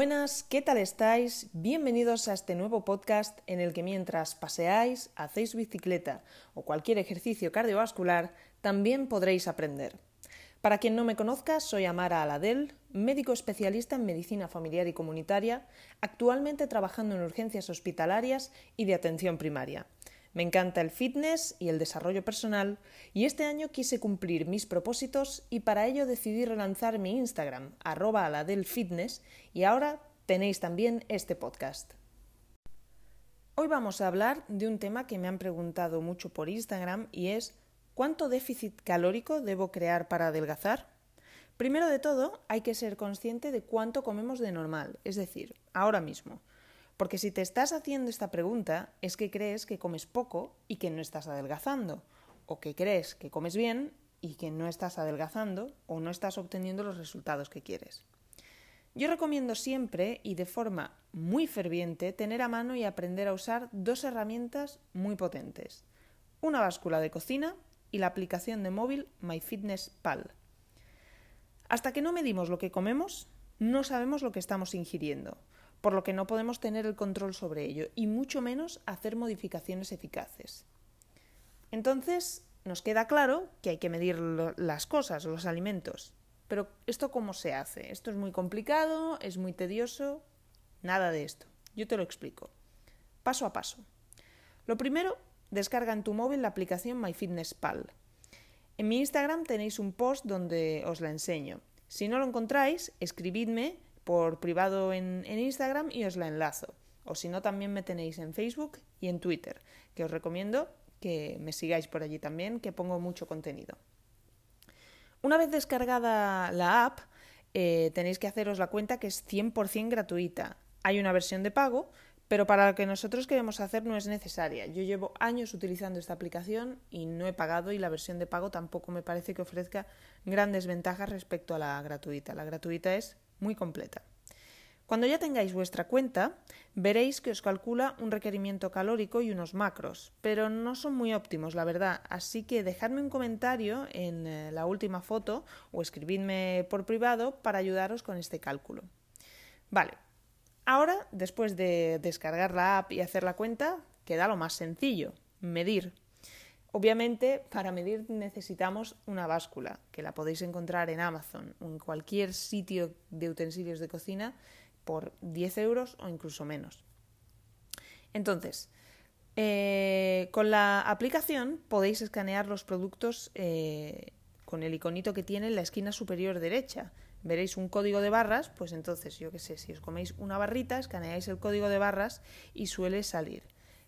Buenas, ¿qué tal estáis? Bienvenidos a este nuevo podcast en el que mientras paseáis, hacéis bicicleta o cualquier ejercicio cardiovascular, también podréis aprender. Para quien no me conozca, soy Amara Aladel, médico especialista en medicina familiar y comunitaria, actualmente trabajando en urgencias hospitalarias y de atención primaria. Me encanta el fitness y el desarrollo personal y este año quise cumplir mis propósitos y para ello decidí relanzar mi Instagram, arroba aladelfitness y ahora tenéis también este podcast. Hoy vamos a hablar de un tema que me han preguntado mucho por Instagram y es ¿cuánto déficit calórico debo crear para adelgazar? Primero de todo, hay que ser consciente de cuánto comemos de normal, es decir, ahora mismo. Porque si te estás haciendo esta pregunta es que crees que comes poco y que no estás adelgazando, o que crees que comes bien y que no estás adelgazando o no estás obteniendo los resultados que quieres. Yo recomiendo siempre y de forma muy ferviente tener a mano y aprender a usar dos herramientas muy potentes. Una báscula de cocina y la aplicación de móvil MyFitnessPal. Hasta que no medimos lo que comemos, no sabemos lo que estamos ingiriendo por lo que no podemos tener el control sobre ello y mucho menos hacer modificaciones eficaces. Entonces, nos queda claro que hay que medir las cosas, los alimentos. Pero ¿esto cómo se hace? Esto es muy complicado, es muy tedioso. Nada de esto. Yo te lo explico. Paso a paso. Lo primero, descarga en tu móvil la aplicación MyFitnessPal. En mi Instagram tenéis un post donde os la enseño. Si no lo encontráis, escribidme por privado en, Instagram y os la enlazo. O si no, también me tenéis en Facebook y en Twitter, que os recomiendo que me sigáis por allí también, que pongo mucho contenido. Una vez descargada la app, eh, tenéis que haceros la cuenta que es 100% gratuita. Hay una versión de pago, pero para lo que nosotros queremos hacer no es necesaria. Yo llevo años utilizando esta aplicación y no he pagado y la versión de pago tampoco me parece que ofrezca grandes ventajas respecto a la gratuita. La gratuita es muy completa. Cuando ya tengáis vuestra cuenta, veréis que os calcula un requerimiento calórico y unos macros, pero no son muy óptimos, la verdad, así que dejadme un comentario en eh, la última foto o escribidme por privado para ayudaros con este cálculo. Vale, ahora, después de descargar la app y hacer la cuenta, queda lo más sencillo, medir. Obviamente, para medir necesitamos una báscula, que la podéis encontrar en Amazon o en cualquier sitio de utensilios de cocina por 10 euros o incluso menos. Entonces, eh, con la aplicación podéis escanear los productos eh, con el iconito que tiene en la esquina superior derecha. Veréis un código de barras, pues entonces, yo qué sé, si os coméis una barrita, escaneáis el código de barras y suele salir.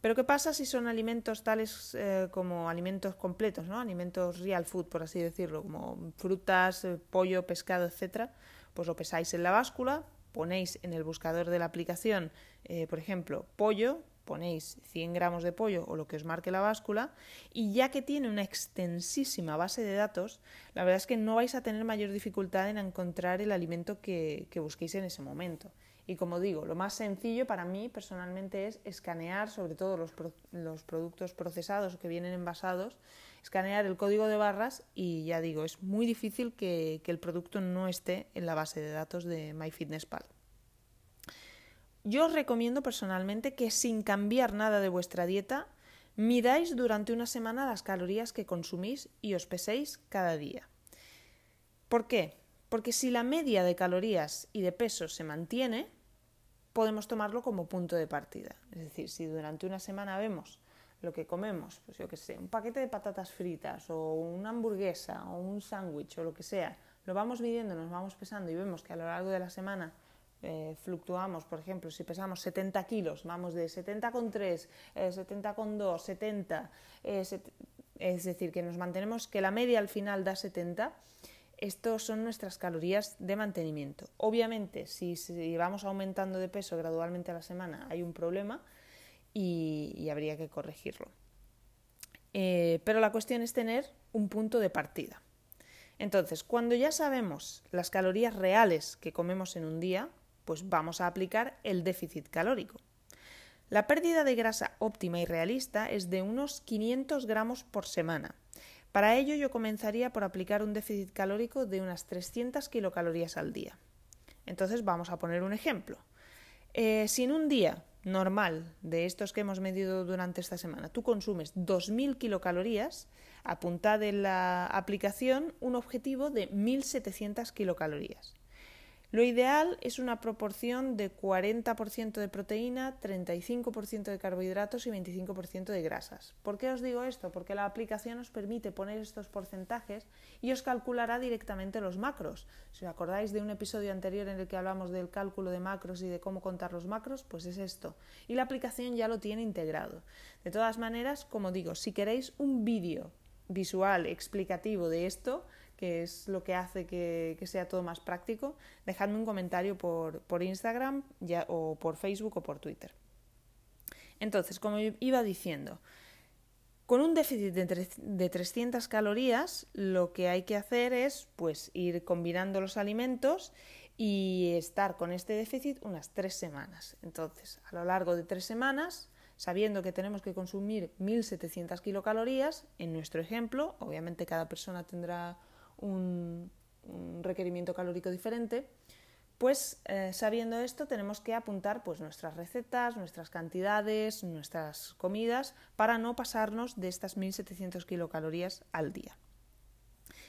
Pero ¿qué pasa si son alimentos tales eh, como alimentos completos, ¿no? alimentos real food, por así decirlo, como frutas, eh, pollo, pescado, etcétera? Pues lo pesáis en la báscula, ponéis en el buscador de la aplicación, eh, por ejemplo, pollo, ponéis 100 gramos de pollo o lo que os marque la báscula y ya que tiene una extensísima base de datos, la verdad es que no vais a tener mayor dificultad en encontrar el alimento que busquéis en ese momento. Y como digo, lo más sencillo para mí personalmente es escanear, sobre todo los, productos procesados que vienen envasados, escanear el código de barras y ya digo, es muy difícil que el producto no esté en la base de datos de MyFitnessPal. Yo os recomiendo personalmente que sin cambiar nada de vuestra dieta, midáis durante una semana las calorías que consumís y os peséis cada día. ¿Por qué? Porque si la media de calorías y de peso se mantiene, podemos tomarlo como punto de partida. Es decir, si durante una semana vemos lo que comemos, pues yo qué sé, un paquete de patatas fritas o una hamburguesa o un sándwich o lo que sea, lo vamos midiendo, nos vamos pesando y vemos que a lo largo de la semana eh, fluctuamos, por ejemplo, si pesamos 70 kilos, vamos de 70,3, eh, 70,2, 70, eh, es decir, que nos mantenemos, que la media al final da 70, estos son nuestras calorías de mantenimiento. Obviamente, si, vamos aumentando de peso gradualmente a la semana, hay un problema y, habría que corregirlo. Eh, pero la cuestión es tener un punto de partida. Entonces, cuando ya sabemos las calorías reales que comemos en un día, pues vamos a aplicar el déficit calórico. La pérdida de grasa óptima y realista es de unos 500 gramos por semana para ello yo comenzaría por aplicar un déficit calórico de unas 300 kilocalorías al día. Entonces vamos a poner un ejemplo. Eh, si en un día normal de estos que hemos medido durante esta semana tú consumes 2.000 kilocalorías, apuntad en la aplicación un objetivo de 1.700 kilocalorías. Lo ideal es una proporción de 40% de proteína, 35% de carbohidratos y 25% de grasas. ¿Por qué os digo esto? Porque la aplicación os permite poner estos porcentajes y os calculará directamente los macros. Si os acordáis de un episodio anterior en el que hablamos del cálculo de macros y de cómo contar los macros, pues es esto. Y la aplicación ya lo tiene integrado. De todas maneras, como digo, si queréis un vídeo visual explicativo de esto, que es lo que hace que, sea todo más práctico, dejadme un comentario por, Instagram ya, o por Facebook o por Twitter. Entonces, como iba diciendo, con un déficit de, de 300 calorías, lo que hay que hacer es pues, ir combinando los alimentos y estar con este déficit unas tres semanas. Entonces, a lo largo de tres semanas, sabiendo que tenemos que consumir 1.700 kilocalorías, en nuestro ejemplo, obviamente cada persona tendrá un, requerimiento calórico diferente, pues eh, sabiendo esto tenemos que apuntar pues, nuestras recetas, nuestras cantidades, nuestras comidas para no pasarnos de estas 1700 kilocalorías al día.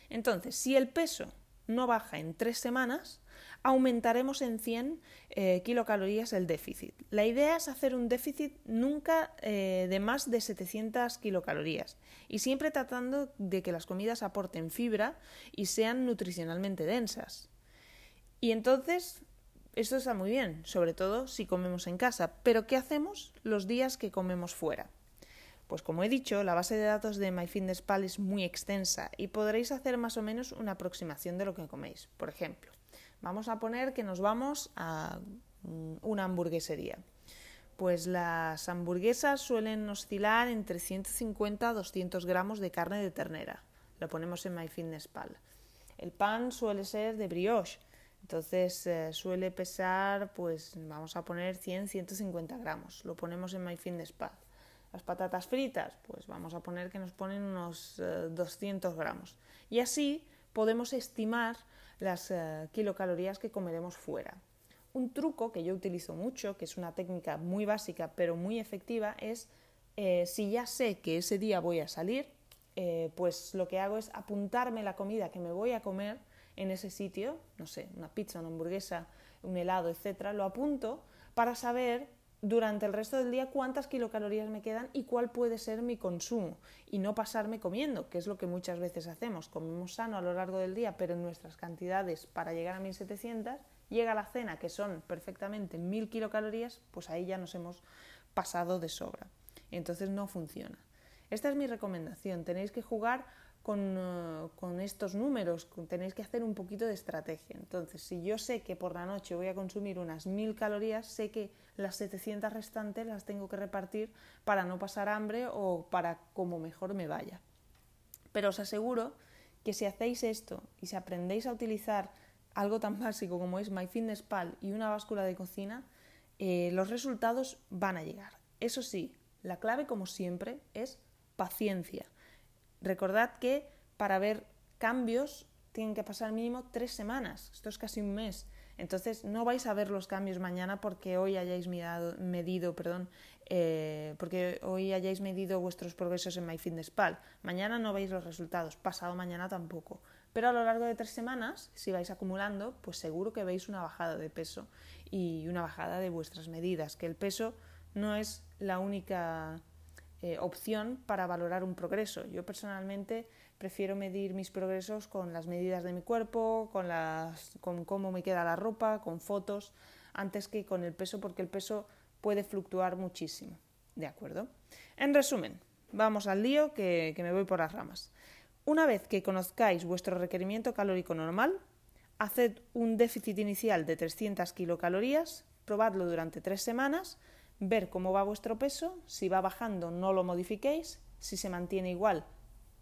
Entonces, si el peso no baja en tres semanas, aumentaremos en 100 eh, kilocalorías el déficit. La idea es hacer un déficit nunca eh, de más de 700 kilocalorías y siempre tratando de que las comidas aporten fibra y sean nutricionalmente densas. Y entonces, esto está muy bien, sobre todo si comemos en casa, pero ¿qué hacemos los días que comemos fuera? Pues como he dicho, la base de datos de MyFitnessPal es muy extensa y podréis hacer más o menos una aproximación de lo que coméis. Por ejemplo, Vamos a poner que nos vamos a mm, una hamburguesería. Pues las hamburguesas suelen oscilar entre 150 a 200 gramos de carne de ternera. Lo ponemos en MyFitnessPal. El pan suele ser de brioche, entonces eh, suele pesar, pues vamos a poner 100-150 gramos. Lo ponemos en MyFitnessPal. Las patatas fritas, pues vamos a poner que nos ponen unos 200 eh, gramos. Y así podemos estimar las eh, kilocalorías que comeremos fuera. Un truco que yo utilizo mucho, que es una técnica muy básica pero muy efectiva, es eh, si ya sé que ese día voy a salir, eh, pues lo que hago es apuntarme la comida que me voy a comer en ese sitio, no sé, una pizza, una hamburguesa, un helado, etcétera, lo apunto para saber durante el resto del día cuántas kilocalorías me quedan y cuál puede ser mi consumo y no pasarme comiendo, que es lo que muchas veces hacemos. Comemos sano a lo largo del día, pero en nuestras cantidades para llegar a 1700, llega la cena que son perfectamente 1000 kilocalorías, pues ahí ya nos hemos pasado de sobra. Entonces no funciona. Esta es mi recomendación. Tenéis que jugar eh, con, estos números, tenéis que hacer un poquito de estrategia. Entonces, si yo sé que por la noche voy a consumir unas 1000 calorías, sé que las 700 restantes las tengo que repartir para no pasar hambre o para como mejor me vaya. Pero os aseguro que si hacéis esto y si aprendéis a utilizar algo tan básico como es MyFitnessPal y una báscula de cocina, eh, los resultados van a llegar. Eso sí, la clave, como siempre, es paciencia Recordad que para ver cambios tienen que pasar mínimo tres semanas. Esto es casi un mes. Entonces no vais a ver los cambios mañana porque hoy hayáis medido, perdón, eh, porque hoy hayáis medido vuestros progresos en MyFitnessPal. Mañana no veis los resultados, pasado mañana tampoco. Pero a lo largo de tres semanas, si vais acumulando, pues seguro que veis una bajada de peso y una bajada de vuestras medidas, que el peso no es la única eh, opción para valorar un progreso. Yo personalmente prefiero medir mis progresos con las medidas de mi cuerpo, con, las, con cómo me queda la ropa, con fotos, antes que con el peso, porque el peso puede fluctuar muchísimo. ¿De acuerdo? En resumen, vamos al lío que, que me voy por las ramas. Una vez que conozcáis vuestro requerimiento calórico normal, haced un déficit inicial de 300 kilocalorías, probadlo durante tres semanas, ver cómo va vuestro peso, si va bajando no lo modifiquéis, si se mantiene igual,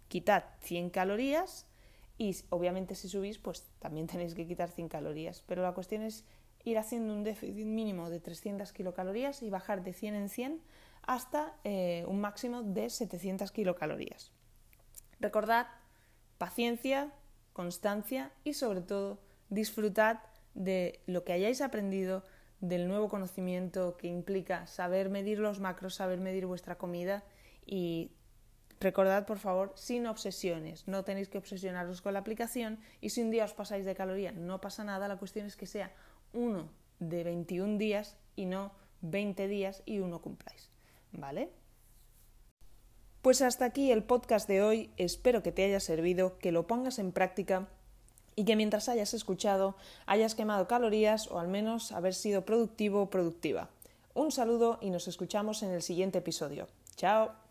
quitad 100 calorías y obviamente si subís pues también tenéis que quitar 100 calorías, pero la cuestión es ir haciendo un déficit mínimo de 300 kilocalorías y bajar de 100 en 100 hasta eh, un máximo de 700 kilocalorías. Recordad paciencia, constancia y sobre todo disfrutad de lo que hayáis aprendido, del nuevo conocimiento que implica saber medir los macros, saber medir vuestra comida y recordad por favor sin obsesiones, no tenéis que obsesionaros con la aplicación y si un día os pasáis de caloría no pasa nada, la cuestión es que sea uno de 21 días y no 20 días y uno cumpláis, ¿vale? Pues hasta aquí el podcast de hoy, espero que te haya servido, que lo pongas en práctica y que mientras hayas escuchado hayas quemado calorías o al menos haber sido productivo o productiva. Un saludo y nos escuchamos en el siguiente episodio. Chao.